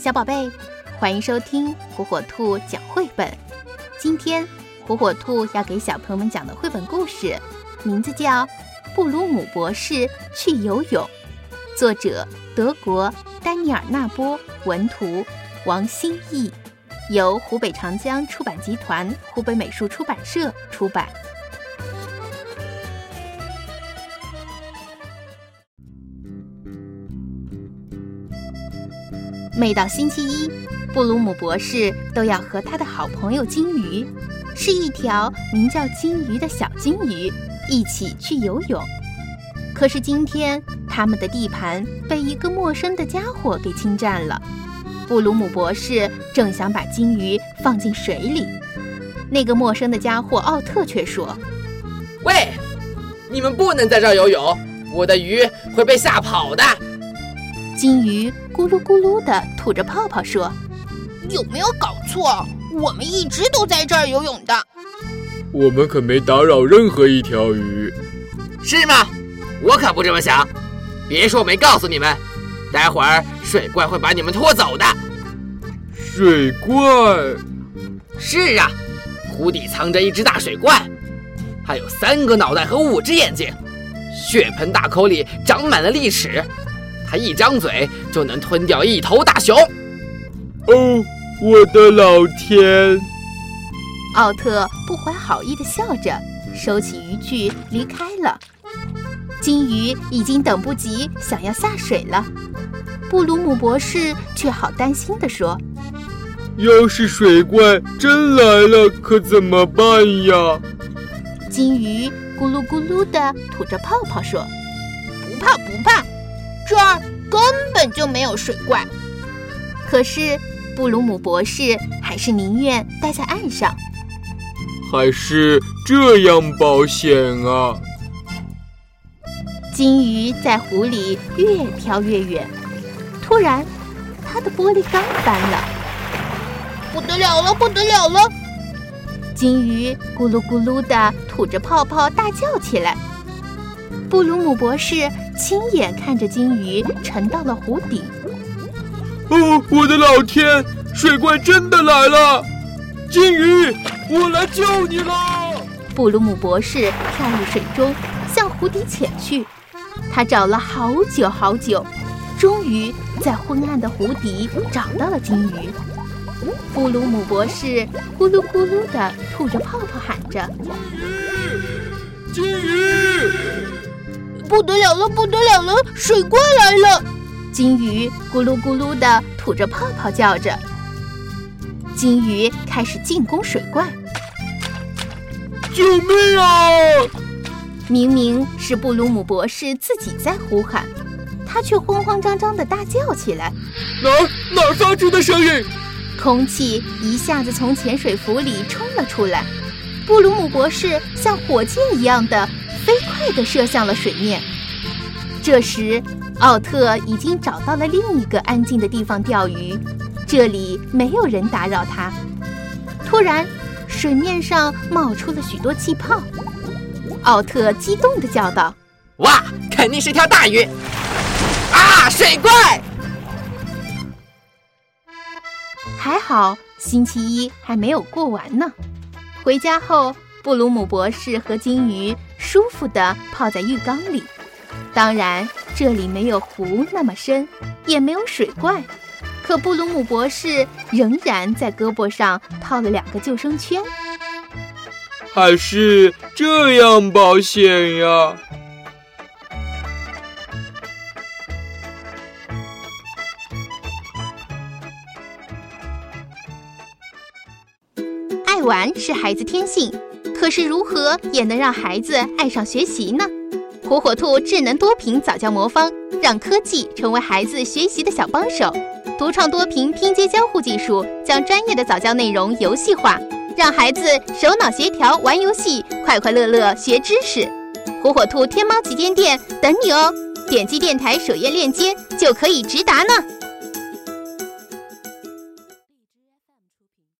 小宝贝，欢迎收听火火兔讲绘本。今天火火兔要给小朋友们讲的绘本故事，名字叫《布鲁姆博士去游泳》，作者德国丹尼尔·纳波，文图王新义，由湖北长江出版集团湖北美术出版社出版。每到星期一，布鲁姆博士都要和他的好朋友金鱼，是一条名叫金鱼的小金鱼，一起去游泳。可是今天，他们的地盘被一个陌生的家伙给侵占了。布鲁姆博士正想把金鱼放进水里，那个陌生的家伙奥特却说：“喂，你们不能在这游泳，我的鱼会被吓跑的。”金鱼咕噜咕噜地吐着泡泡说：“有没有搞错？我们一直都在这儿游泳的。我们可没打扰任何一条鱼，是吗？我可不这么想。别说我没告诉你们，待会儿水怪会把你们拖走的。水怪？是啊，湖底藏着一只大水怪，还有三个脑袋和五只眼睛，血盆大口里长满了利齿。”他一张嘴就能吞掉一头大熊。哦，我的老天！奥特不怀好意地笑着，收起渔具离开了。金鱼已经等不及想要下水了，布鲁姆博士却好担心地说：“要是水怪真来了，可怎么办呀？”金鱼咕噜咕噜地吐着泡泡说：“不怕，不怕。”这儿根本就没有水怪，可是布鲁姆博士还是宁愿待在岸上，还是这样保险啊！金鱼在湖里越飘越远，突然，它的玻璃缸翻了，不得了了，不得了了！金鱼咕噜咕噜地吐着泡泡，大叫起来。布鲁姆博士亲眼看着金鱼沉到了湖底。哦，我的老天！水怪真的来了！金鱼，我来救你了！布鲁姆博士跳入水中，向湖底潜去。他找了好久好久，终于在昏暗的湖底找到了金鱼。布鲁姆博士咕噜咕噜地吐着泡泡，喊着：“金鱼，金鱼！”不得了了，不得了了！水怪来了！金鱼咕噜咕噜地吐着泡泡，叫着。金鱼开始进攻水怪。救命啊！明明是布鲁姆博士自己在呼喊，他却慌慌张张地大叫起来。哪哪发出的声音？空气一下子从潜水服里冲了出来。布鲁姆博士像火箭一样的。飞快地射向了水面。这时，奥特已经找到了另一个安静的地方钓鱼，这里没有人打扰他。突然，水面上冒出了许多气泡。奥特激动地叫道：“哇，肯定是条大鱼！啊，水怪！”还好，星期一还没有过完呢。回家后。布鲁姆博士和金鱼舒服地泡在浴缸里，当然这里没有湖那么深，也没有水怪。可布鲁姆博士仍然在胳膊上套了两个救生圈，还是这样保险呀。玩是孩子天性。可是如何也能让孩子爱上学习呢？火火兔智能多屏早教魔方，让科技成为孩子学习的小帮手。独创多屏拼接交互技术，将专业的早教内容游戏化，让孩子手脑协调玩游戏，快快乐乐学知识。火火兔天猫旗舰店等你哦！点击电台首页链接就可以直达呢。